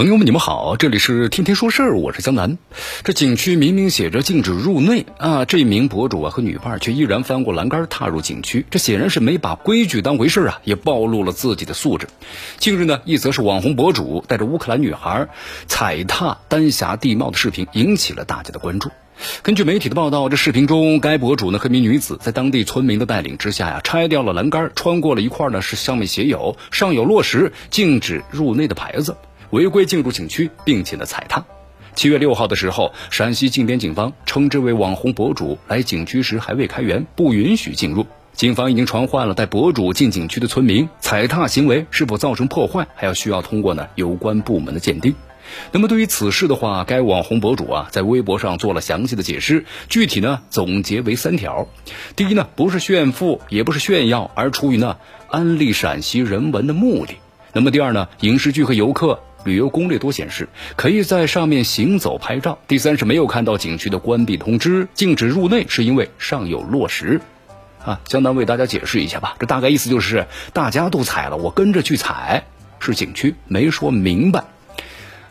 朋友们，你们好，这里是天天说事儿，我是江南。这景区明明写着禁止入内啊，这名博主啊和女伴却依然翻过栏杆踏入景区，这显然是没把规矩当回事啊，也暴露了自己的素质。近日呢，一则是网红博主带着乌克兰女孩踩踏丹霞地貌的视频引起了大家的关注。根据媒体的报道，这视频中该博主呢和一名女子在当地村民的带领之下呀，拆掉了栏杆，穿过了一块呢是上面写有“上有落实禁止入内”的牌子。违规进入景区，并且呢踩踏。七月六号的时候，陕西靖边警方称，这位网红博主来景区时还未开园，不允许进入。警方已经传唤了带博主进景区的村民，踩踏行为是否造成破坏，还要需要通过呢有关部门的鉴定。那么对于此事的话，该网红博主啊在微博上做了详细的解释，具体呢总结为三条：第一呢，不是炫富，也不是炫耀，而出于呢安利陕西人文的目的。那么第二呢，影视剧和游客。旅游攻略多显示，可以在上面行走拍照。第三是没有看到景区的关闭通知，禁止入内是因为尚有落实。啊，江南为大家解释一下吧。这大概意思就是大家都踩了，我跟着去踩，是景区没说明白。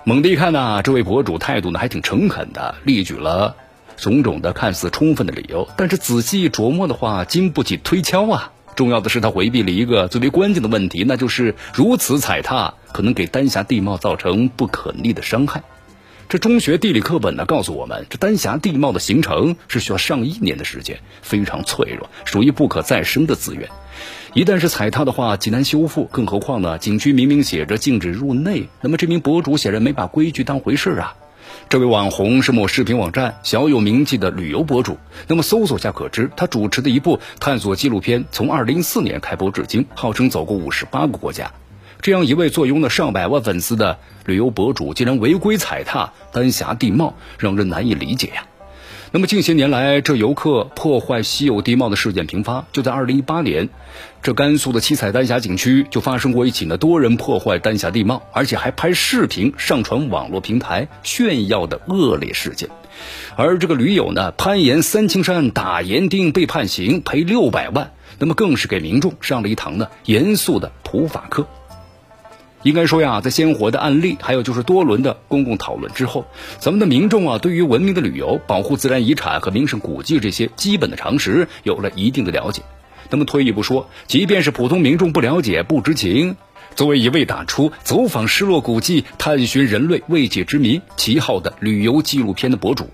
猛地一看呢，这位博主态度呢还挺诚恳的，例举了种种的看似充分的理由，但是仔细琢磨的话，经不起推敲啊。重要的是，他回避了一个最为关键的问题，那就是如此踩踏可能给丹霞地貌造成不可逆的伤害。这中学地理课本呢告诉我们，这丹霞地貌的形成是需要上亿年的时间，非常脆弱，属于不可再生的资源。一旦是踩踏的话，极难修复。更何况呢，景区明明写着禁止入内，那么这名博主显然没把规矩当回事啊。这位网红是某视频网站小有名气的旅游博主。那么搜索下可知，他主持的一部探索纪录片从2014年开播至今，号称走过58个国家。这样一位坐拥了上百万粉丝的旅游博主，竟然违规踩踏丹霞地貌，让人难以理解呀。那么近些年来，这游客破坏稀有地貌的事件频发。就在2018年，这甘肃的七彩丹霞景区就发生过一起呢多人破坏丹霞地貌，而且还拍视频上传网络平台炫耀的恶劣事件。而这个驴友呢，攀岩三清山打岩钉被判刑赔六百万，那么更是给民众上了一堂呢严肃的普法课。应该说呀，在鲜活的案例，还有就是多轮的公共讨论之后，咱们的民众啊，对于文明的旅游、保护自然遗产和名胜古迹这些基本的常识有了一定的了解。那么退一步说，即便是普通民众不了解、不知情，作为一位打出走访失落古迹、探寻人类未解之谜旗号的旅游纪录片的博主，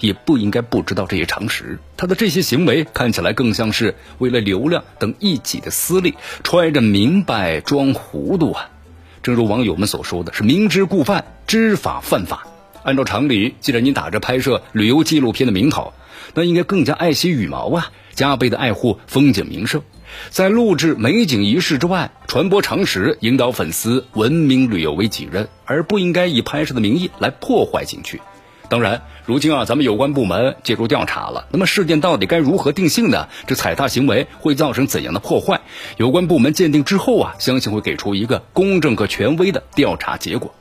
也不应该不知道这些常识。他的这些行为看起来更像是为了流量等一己的私利，揣着明白装糊涂啊！正如网友们所说的是明知故犯，知法犯法。按照常理，既然你打着拍摄旅游纪录片的名头，那应该更加爱惜羽毛啊，加倍的爱护风景名胜，在录制美景仪式之外，传播常识，引导粉丝文明旅游为己任，而不应该以拍摄的名义来破坏景区。当然，如今啊，咱们有关部门介入调查了。那么事件到底该如何定性呢？这踩踏行为会造成怎样的破坏？有关部门鉴定之后啊，相信会给出一个公正和权威的调查结果。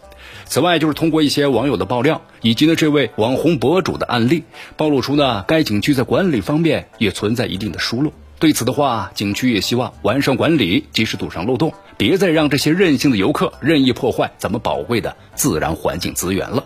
此外，就是通过一些网友的爆料，以及呢这位网红博主的案例，暴露出呢该景区在管理方面也存在一定的疏漏。对此的话，景区也希望完善管理，及时堵上漏洞，别再让这些任性的游客任意破坏咱们宝贵的自然环境资源了。